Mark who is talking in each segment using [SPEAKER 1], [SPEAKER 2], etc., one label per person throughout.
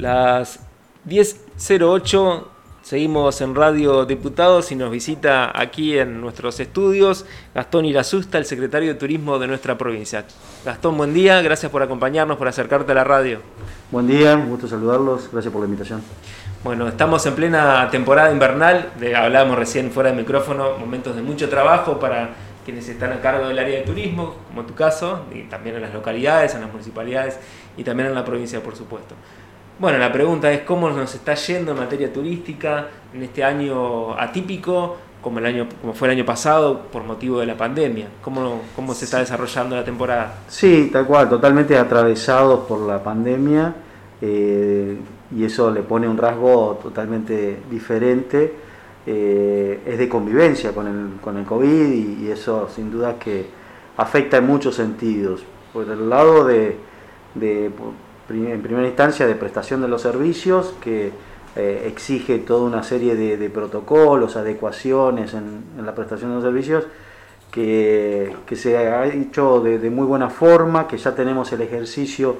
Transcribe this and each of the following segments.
[SPEAKER 1] Las 10.08 seguimos en Radio Diputados y nos visita aquí en nuestros estudios Gastón Irasusta, el secretario de Turismo de nuestra provincia. Gastón, buen día, gracias por acompañarnos, por acercarte a la radio.
[SPEAKER 2] Buen día, un gusto saludarlos, gracias por la invitación.
[SPEAKER 1] Bueno, estamos en plena temporada invernal, de, hablábamos recién fuera del micrófono, momentos de mucho trabajo para quienes están a cargo del área de turismo, como tu caso, y también en las localidades, en las municipalidades y también en la provincia, por supuesto. Bueno, la pregunta es cómo nos está yendo en materia turística en este año atípico, como, el año, como fue el año pasado, por motivo de la pandemia. ¿Cómo, cómo se está desarrollando la temporada?
[SPEAKER 2] Sí, tal cual, totalmente atravesados por la pandemia eh, y eso le pone un rasgo totalmente diferente. Eh, es de convivencia con el, con el COVID y, y, eso sin duda que afecta en muchos sentidos. Por el lado de, de en primera instancia de prestación de los servicios, que eh, exige toda una serie de, protocolos, adecuaciones en, la prestación de los servicios, que, se ha hecho de, muy buena forma, que ya tenemos el ejercicio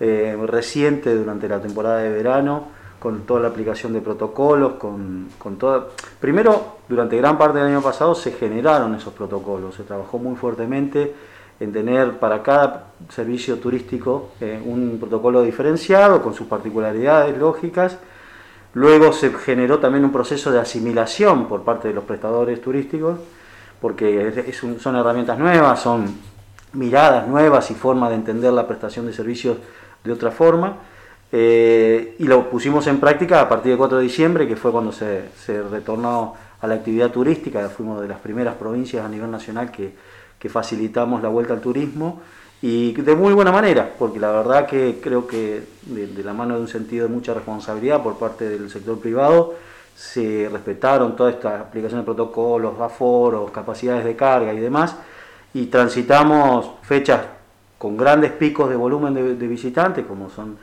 [SPEAKER 2] eh, reciente durante la temporada de verano, con toda la aplicación de protocolos, con, con toda... Primero, durante gran parte del año pasado se generaron esos protocolos, se trabajó muy fuertemente en tener para cada servicio turístico eh, un protocolo diferenciado con sus particularidades lógicas. Luego se generó también un proceso de asimilación por parte de los prestadores turísticos, porque son herramientas nuevas, son miradas nuevas y formas de entender la prestación de servicios de otra forma. Eh, y lo pusimos en práctica a partir del 4 de diciembre, que fue cuando se, se retornó a la actividad turística, fuimos de las primeras provincias a nivel nacional que, que facilitamos la vuelta al turismo y de muy buena manera, porque la verdad que creo que de, la mano de un sentido de mucha responsabilidad por parte del sector privado, se respetaron todas estas aplicaciones de protocolos, aforos, capacidades de carga y demás, y transitamos fechas con grandes picos de volumen de, visitantes, como son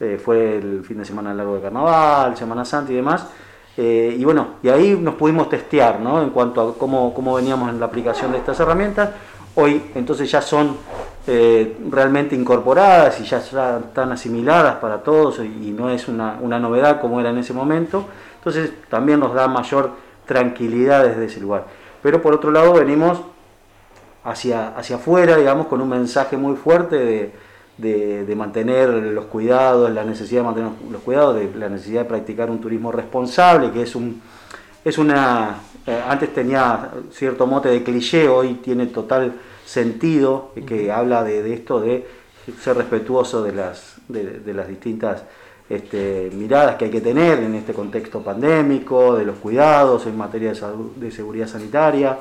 [SPEAKER 2] eh, fue el fin de semana largo de carnaval, Semana Santa y demás, eh, y bueno, y ahí nos pudimos testear ¿no? en cuanto a cómo, cómo, veníamos en la aplicación de estas herramientas. Hoy entonces ya son eh, realmente incorporadas y ya, están asimiladas para todos y no es una, una, novedad como era en ese momento. Entonces también nos da mayor tranquilidad desde ese lugar. Pero por otro lado venimos hacia, hacia afuera, digamos, con un mensaje muy fuerte de, de, mantener los cuidados, la necesidad de mantener los cuidados, de la necesidad de practicar un turismo responsable, que es un es una eh, antes tenía cierto mote de cliché, hoy tiene total sentido que habla de, esto de ser respetuoso de las de, las distintas este, miradas que hay que tener en este contexto pandémico, de los cuidados en materia de, salud, de seguridad sanitaria,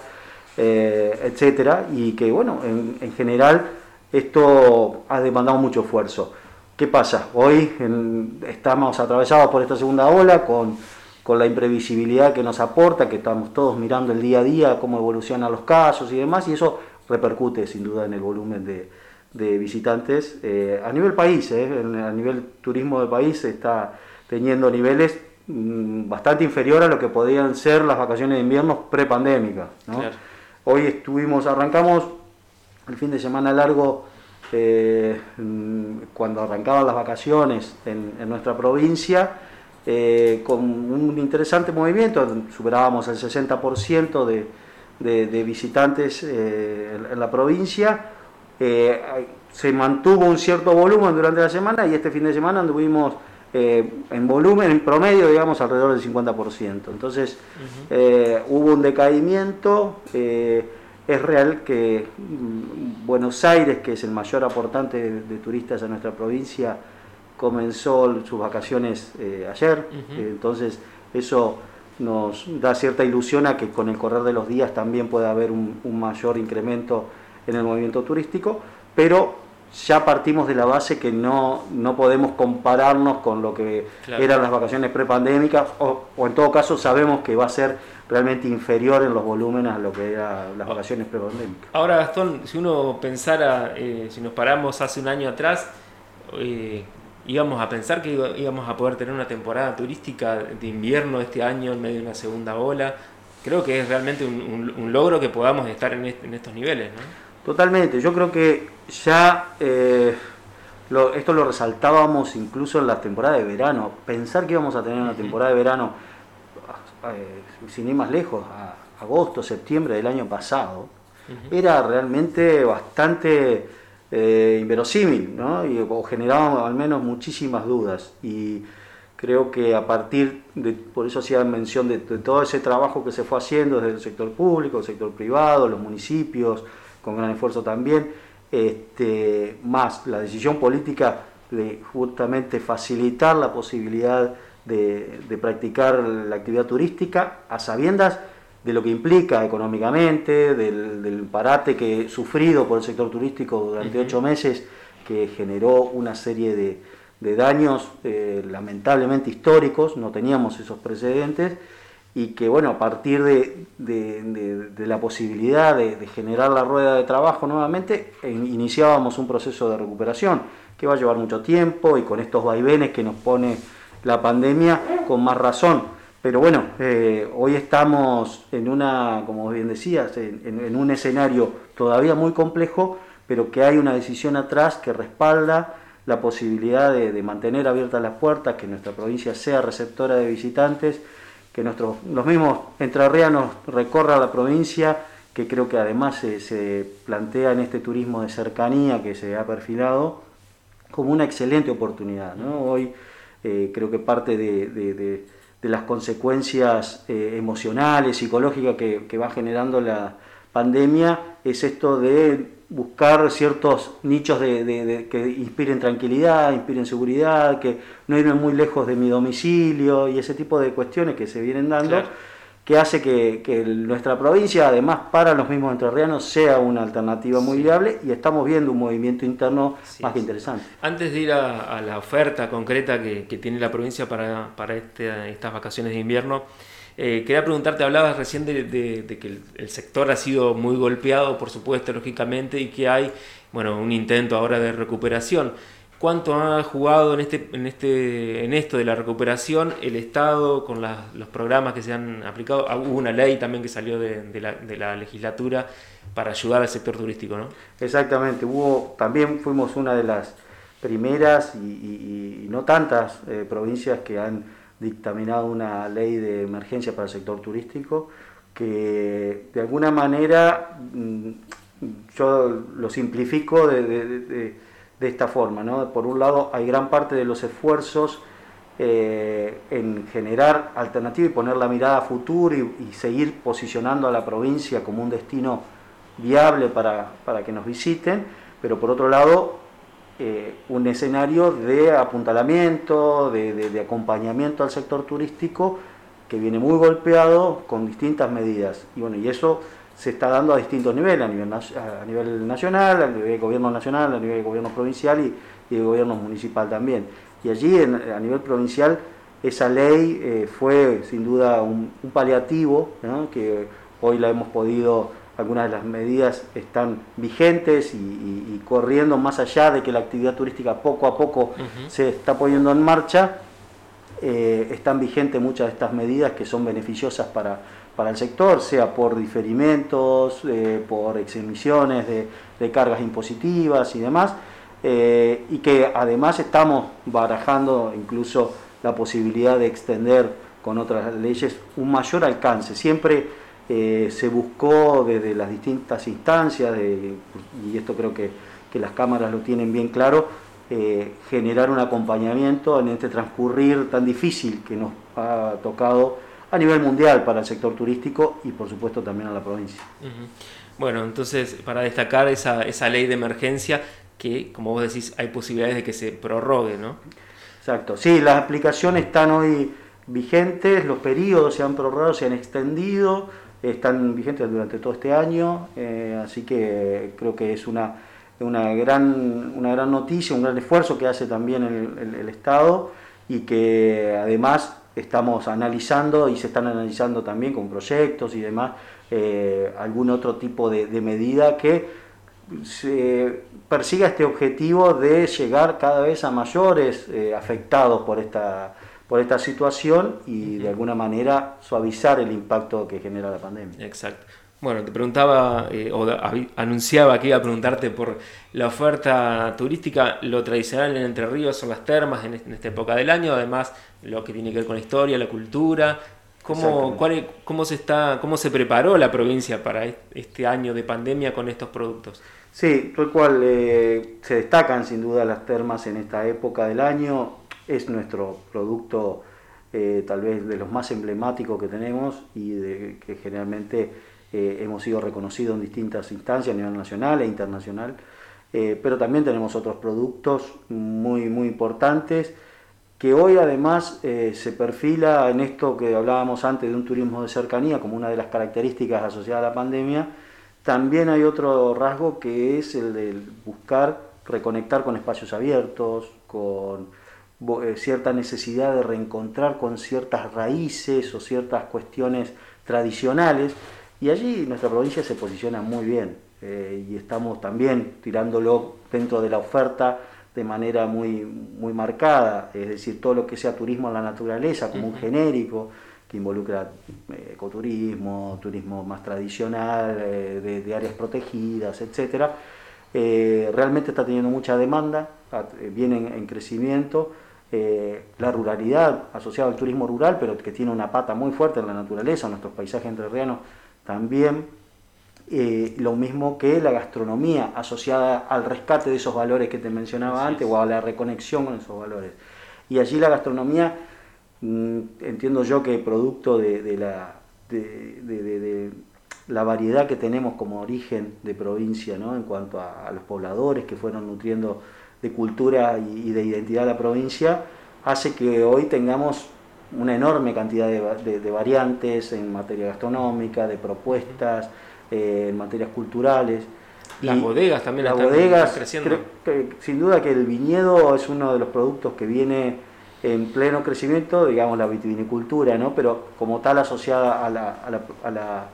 [SPEAKER 2] eh, etcétera, y que bueno, en, en general esto ha demandado mucho esfuerzo. ¿Qué pasa? Hoy estamos atravesados por esta segunda ola con, con, la imprevisibilidad que nos aporta, que estamos todos mirando el día a día, cómo evolucionan los casos y demás, y eso repercute sin duda en el volumen de, de visitantes. Eh, a nivel país, eh, a nivel turismo del país, está teniendo niveles mm, bastante inferior a lo que podían ser las vacaciones de invierno prepandémicas. ¿no? Hoy estuvimos, arrancamos el fin de semana largo, eh, cuando arrancaban las vacaciones en, nuestra provincia, eh, con un interesante movimiento, superábamos el 60% de, de, visitantes eh, en, la provincia. se mantuvo un cierto volumen durante la semana y este fin de semana anduvimos en volumen, en promedio, digamos, alrededor del 50%. Entonces, hubo un decaimiento es real que mm, Buenos Aires, que es el mayor aportante de, turistas a nuestra provincia, comenzó sus vacaciones eh, ayer, entonces eso nos da cierta ilusión a que con el correr de los días también pueda haber un, mayor incremento en el movimiento turístico, pero ya partimos de la base que no, no podemos compararnos con lo que eran las vacaciones prepandémicas, o, o en todo caso sabemos que va a ser realmente inferior en los volúmenes a lo que eran las vacaciones prepandémicas.
[SPEAKER 1] Ahora, Gastón, si uno pensara, eh, si nos paramos hace un año atrás, eh, íbamos a pensar que íbamos a poder tener una temporada turística de invierno este año en medio de una segunda ola. Creo que es realmente un, logro que podamos estar en, estos niveles, ¿no?
[SPEAKER 2] Totalmente, yo creo que ya eh, esto lo resaltábamos incluso en la temporada de verano. Pensar que íbamos a tener una temporada de verano, eh, sin ir más lejos, a agosto, septiembre del año pasado, era realmente bastante eh, inverosímil, ¿no? Y, o generaba al menos muchísimas dudas. Y creo que a partir de, por eso hacía mención de, todo ese trabajo que se fue haciendo desde el sector público, el sector privado, los municipios, con gran esfuerzo también, este, más la decisión política de justamente facilitar la posibilidad de, de practicar la actividad turística a sabiendas de lo que implica económicamente, del, parate que sufrido por el sector turístico durante ocho meses, que generó una serie de, daños eh, lamentablemente históricos, no teníamos esos precedentes, y que bueno, a partir de, la posibilidad de, generar la rueda de trabajo nuevamente, eh, iniciábamos un proceso de recuperación que va a llevar mucho tiempo y con estos vaivenes que nos pone la pandemia, con más razón pero bueno, eh, hoy estamos en una, como bien decías, en, un escenario todavía muy complejo, pero que hay una decisión atrás que respalda la posibilidad de, mantener abiertas las puertas, que nuestra provincia sea receptora de visitantes, que nuestros, los mismos entrerrianos recorran la provincia, que creo que además se, plantea en este turismo de cercanía que se ha perfilado como una excelente oportunidad. Hoy eh, creo que parte de de las consecuencias eh, emocionales, psicológicas que, va generando la pandemia, es esto de buscar ciertos nichos de, que inspiren tranquilidad, inspiren seguridad, que no irme muy lejos de mi domicilio y ese tipo de cuestiones que se vienen dando que hace que, nuestra provincia, además para los mismos entrerrianos, sea una alternativa muy viable y estamos viendo un movimiento interno más que interesante.
[SPEAKER 1] Antes de ir a, la oferta concreta que, tiene la provincia para, este, estas vacaciones de invierno, eh, quería preguntarte, hablabas recién de, que el, sector ha sido muy golpeado, por supuesto, lógicamente, y que hay bueno, un intento ahora de recuperación cuánto ha jugado en este, en este, en esto de la recuperación el Estado con los programas que se han aplicado. Ah, hubo una ley también que salió de, la, legislatura para ayudar al sector turístico, ¿no?
[SPEAKER 2] Exactamente, hubo, también fuimos una de las primeras y, no tantas eh, provincias que han dictaminado una ley de emergencia para el sector turístico que de alguna manera mm, yo lo simplifico de de esta forma. ¿no? Por un lado, hay gran parte de los esfuerzos eh, en generar alternativas y poner la mirada a futuro y, seguir posicionando a la provincia como un destino viable para, que nos visiten, pero por otro lado, eh, un escenario de apuntalamiento, de, acompañamiento al sector turístico que viene muy golpeado con distintas medidas. Y bueno, y eso se está dando a distintos niveles, a nivel, a nivel nacional, a nivel de gobierno nacional, a nivel de gobierno provincial y, de gobierno municipal también. Y allí a nivel provincial esa ley eh, fue sin duda un, paliativo, que hoy la hemos podido, algunas de las medidas están vigentes y, corriendo más allá de que la actividad turística poco a poco se está poniendo en marcha, eh, están vigentes muchas de estas medidas que son beneficiosas para para el sector, sea por diferimentos, eh, por exemisiones de, cargas impositivas y demás, eh, y que además estamos barajando incluso la posibilidad de extender con otras leyes un mayor alcance. Siempre se buscó desde las distintas instancias, y esto creo que, que, las cámaras lo tienen bien claro, generar un acompañamiento en este transcurrir tan difícil que nos ha tocado a nivel mundial para el sector turístico y por supuesto también a la provincia.
[SPEAKER 1] Bueno, entonces para destacar esa, esa ley de emergencia que, como vos decís, hay posibilidades de que se prorrogue, ¿no?
[SPEAKER 2] Exacto, sí, las aplicaciones están hoy vigentes, los periodos se han prorrogado, se han extendido, están vigentes durante todo este año, eh, así que creo que es una, una, gran, una gran noticia, un gran esfuerzo que hace también el, el Estado y que además estamos analizando y se están analizando también con proyectos y demás, eh, algún otro tipo de, medida que se persiga este objetivo de llegar cada vez a mayores eh, afectados por esta, por esta situación y de alguna manera suavizar el impacto que genera la pandemia.
[SPEAKER 1] Exacto. Bueno, te preguntaba eh, o anunciaba que iba a preguntarte por la oferta turística. Lo tradicional en Entre Ríos son las termas en, esta época del año, además lo que tiene que ver con la historia, la cultura. ¿Cómo, cuál, cómo, se está, ¿Cómo se preparó la provincia para este año de pandemia con estos productos?
[SPEAKER 2] Sí, tal cual. Eh, se destacan sin duda las termas en esta época del año. Es nuestro producto eh, tal vez de los más emblemáticos que tenemos y de, que generalmente eh, hemos sido reconocidos en distintas instancias a nivel nacional e internacional, eh, pero también tenemos otros productos muy, muy importantes que hoy además eh, se perfila en esto que hablábamos antes de un turismo de cercanía como una de las características asociadas a la pandemia, también hay otro rasgo que es el de buscar reconectar con espacios abiertos, con cierta necesidad de reencontrar con ciertas raíces o ciertas cuestiones tradicionales y allí nuestra provincia se posiciona muy bien eh, y estamos también tirándolo dentro de la oferta de manera muy, muy marcada, es decir, todo lo que sea turismo en la naturaleza, como un genérico, que involucra eh, ecoturismo, turismo más tradicional, eh, de, áreas protegidas, etc. realmente está teniendo mucha demanda, viene en, crecimiento. la ruralidad asociada al turismo rural, pero que tiene una pata muy fuerte en la naturaleza, nuestros paisajes entrerrianos también eh, lo mismo que la gastronomía asociada al rescate de esos valores que te mencionaba antes o a la reconexión con esos valores. Y allí la gastronomía, mm, entiendo yo que producto de, la, de, la variedad que tenemos como origen de provincia, ¿no? en cuanto a, los pobladores que fueron nutriendo de cultura y, y de identidad a la provincia, hace que hoy tengamos una enorme cantidad de, variantes en materia gastronómica, de propuestas, eh, en materias culturales.
[SPEAKER 1] Las bodegas también
[SPEAKER 2] las bodegas, creciendo. sin duda que el viñedo es uno de los productos que viene en pleno crecimiento, digamos la vitivinicultura, ¿no? pero como tal asociada a la, a la,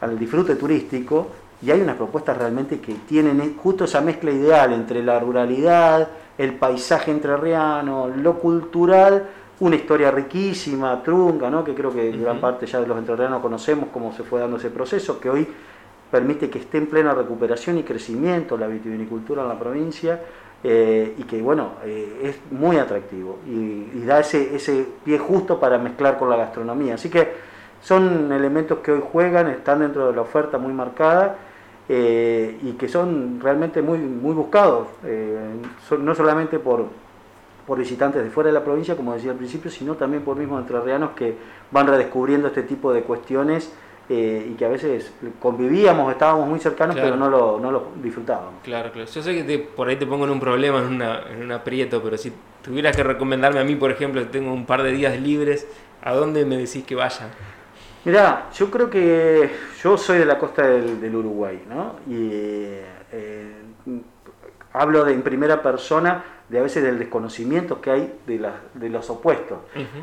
[SPEAKER 2] al disfrute turístico, y hay unas propuestas realmente que tienen justo esa mezcla ideal entre la ruralidad, el paisaje entrerriano, lo cultural, una historia riquísima, trunca, ¿no? que creo que gran parte ya de los entrerrianos conocemos cómo se fue dando ese proceso, que hoy permite que esté en plena recuperación y crecimiento la vitivinicultura en la provincia eh, y que bueno, eh, es muy atractivo y, da ese, ese pie justo para mezclar con la gastronomía. Así que son elementos que hoy juegan, están dentro de la oferta muy marcada eh, y que son realmente muy, muy buscados, no solamente por por visitantes de fuera de la provincia, como decía al principio, sino también por mismos entrerrianos que van redescubriendo este tipo de cuestiones eh, y que a veces convivíamos, estábamos muy cercanos, pero no lo, no lo disfrutábamos.
[SPEAKER 1] Claro, claro. Yo sé que por ahí te pongo en un problema, en, una, en un aprieto, pero si tuvieras que recomendarme a mí, por ejemplo, que tengo un par de días libres, ¿a dónde me decís que vaya?
[SPEAKER 2] Mirá, yo creo que yo soy de la costa del, Uruguay, ¿no? Y eh, hablo de en primera persona de a veces del desconocimiento que hay de, de los opuestos.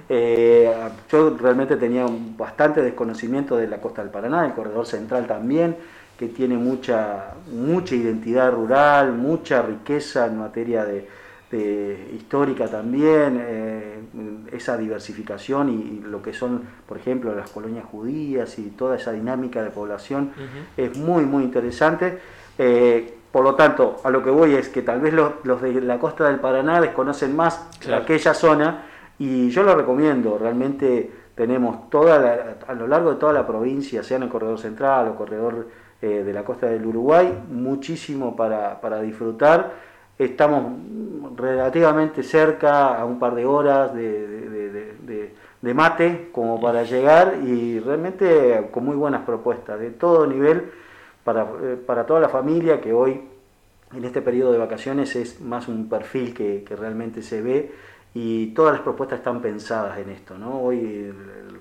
[SPEAKER 2] Eh, yo realmente tenía bastante desconocimiento de la costa del Paraná, del corredor central también, que tiene mucha, mucha identidad rural, mucha riqueza en materia de, histórica también, eh, esa diversificación y, lo que son, por ejemplo, las colonias judías y toda esa dinámica de población es muy, muy interesante. Eh, por lo tanto, a lo que voy es que tal vez los, de la costa del Paraná desconocen más aquella zona y yo lo recomiendo, realmente tenemos toda a lo largo de toda la provincia, sea en el corredor central o corredor eh, de la costa del Uruguay, muchísimo para, disfrutar. Estamos relativamente cerca, a un par de horas de, mate como para llegar y realmente con muy buenas propuestas de todo nivel para, eh, para toda la familia que hoy en este periodo de vacaciones es más un perfil que, realmente se ve y todas las propuestas están pensadas en esto. ¿no? Hoy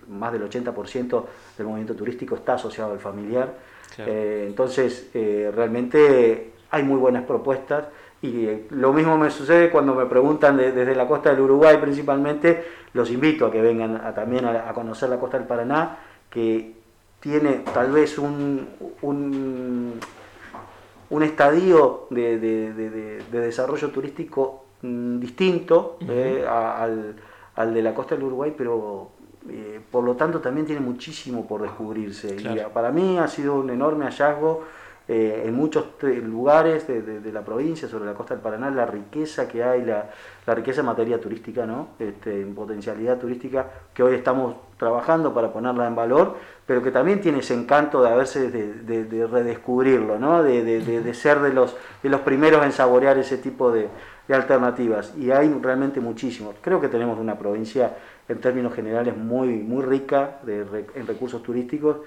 [SPEAKER 2] más del 80% del movimiento turístico está asociado al familiar, eh, entonces eh, realmente hay muy buenas propuestas y lo mismo me sucede cuando me preguntan desde la costa del Uruguay principalmente, los invito a que vengan a, también a, conocer la costa del Paraná, que tiene tal vez un, un, estadio de, desarrollo turístico mm, distinto eh, al, de la costa del Uruguay, pero eh, por lo tanto también tiene muchísimo por descubrirse. Y para mí ha sido un enorme hallazgo eh, en muchos lugares de, la provincia, sobre la costa del Paraná, la riqueza que hay, la, riqueza en materia turística, ¿no? Este, en potencialidad turística, que hoy estamos trabajando para ponerla en valor, pero que también tiene ese encanto de haberse de, redescubrirlo, ¿no? de, ser de los, de los primeros en saborear ese tipo de, alternativas. Y hay realmente muchísimos. Creo que tenemos una provincia en términos generales muy, muy rica en recursos turísticos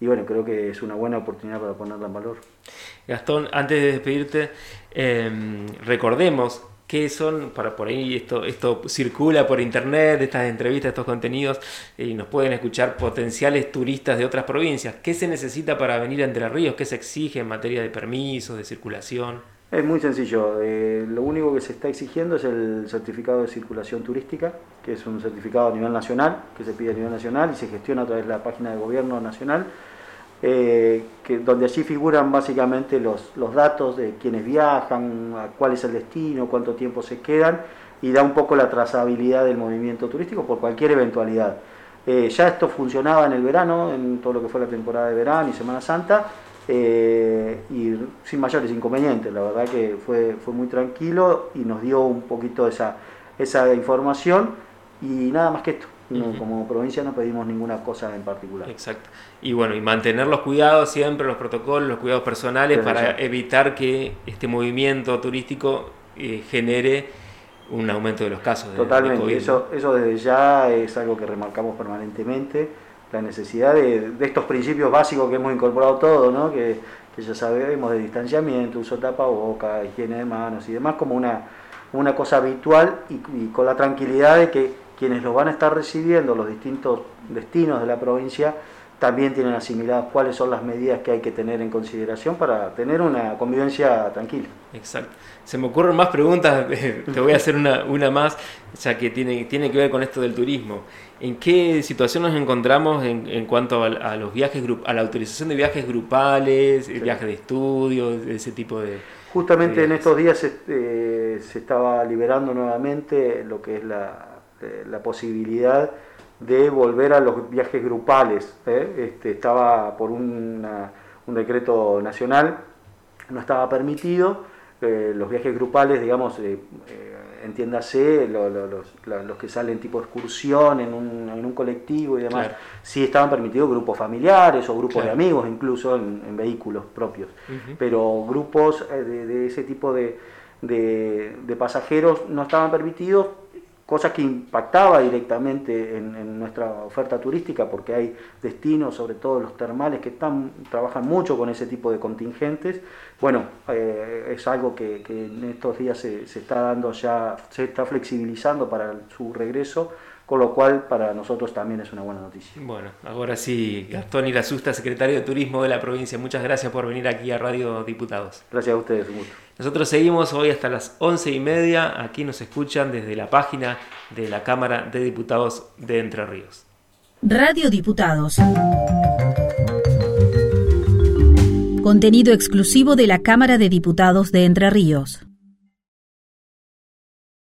[SPEAKER 2] y bueno, creo que es una buena oportunidad para ponerla en valor.
[SPEAKER 1] Gastón, antes de despedirte, em, recordemos qué son, para por ahí esto, esto circula por internet, estas entrevistas, estos contenidos, y nos pueden escuchar potenciales turistas de otras provincias. ¿Qué se necesita para venir a Entre Ríos? ¿Qué se exige en materia de permisos, de circulación?
[SPEAKER 2] Es muy sencillo. Eh, lo único que se está exigiendo es el certificado de circulación turística, que es un certificado a nivel nacional, que se pide a nivel nacional y se gestiona a través de la página de gobierno nacional eh, que, donde allí figuran básicamente los, los datos de quienes viajan, cuál es el destino, cuánto tiempo se quedan y da un poco la trazabilidad del movimiento turístico por cualquier eventualidad. Eh, ya esto funcionaba en el verano, en todo lo que fue la temporada de verano y Semana Santa, eh, y sin mayores inconvenientes. La verdad que fue, fue muy tranquilo y nos dio un poquito esa, esa información y nada más que esto. Como provincia no pedimos ninguna cosa en particular.
[SPEAKER 1] Exacto. Y bueno, y mantener los cuidados siempre, los protocolos, los cuidados personales para evitar que este movimiento turístico eh, genere un aumento de los casos.
[SPEAKER 2] Totalmente, eso, eso desde ya es algo que remarcamos permanentemente, la necesidad de, estos principios básicos que hemos incorporado todos, ¿no? que, que ya sabemos de distanciamiento, uso de tapaboca, higiene de manos y demás, como una, una cosa habitual y con la tranquilidad de que quienes los van a estar recibiendo, los distintos destinos de la provincia, también tienen asimiladas cuáles son las medidas que hay que tener en consideración para tener una convivencia tranquila.
[SPEAKER 1] Exacto. Se me ocurren más preguntas, te voy a hacer una, una más, ya que tiene, tiene que ver con esto del turismo. ¿En qué situación nos encontramos en, cuanto a, los viajes, a la autorización de viajes grupales, viajes de estudios, ese tipo de...
[SPEAKER 2] Justamente en estos días eh, se estaba liberando nuevamente lo que es la, este, la posibilidad de volver a los viajes grupales. ¿eh? Este, estaba por un decreto nacional, no estaba permitido. Eh, los viajes grupales, digamos, eh, entiéndase, los, que salen tipo excursión en un, colectivo y demás, sí estaban permitidos grupos familiares o grupos de amigos, incluso en, vehículos propios. Pero grupos de, ese tipo de, de pasajeros no estaban permitidos cosa que impactaba directamente en, nuestra oferta turística porque hay destinos, sobre todo los termales, que están, trabajan mucho con ese tipo de contingentes. Bueno, eh, es algo que, en estos días se, se, está dando ya, se está flexibilizando para su regreso con lo cual para nosotros también es una buena noticia.
[SPEAKER 1] Bueno, ahora sí, Gastón Irasusta, secretario de Turismo de la provincia, muchas gracias por venir aquí a Radio Diputados.
[SPEAKER 2] Gracias a ustedes, un gusto.
[SPEAKER 1] Nosotros seguimos hoy hasta las once y media, aquí nos escuchan desde la página de la Cámara de Diputados de Entre Ríos.
[SPEAKER 3] Radio Diputados. Contenido exclusivo de la Cámara de Diputados de Entre Ríos.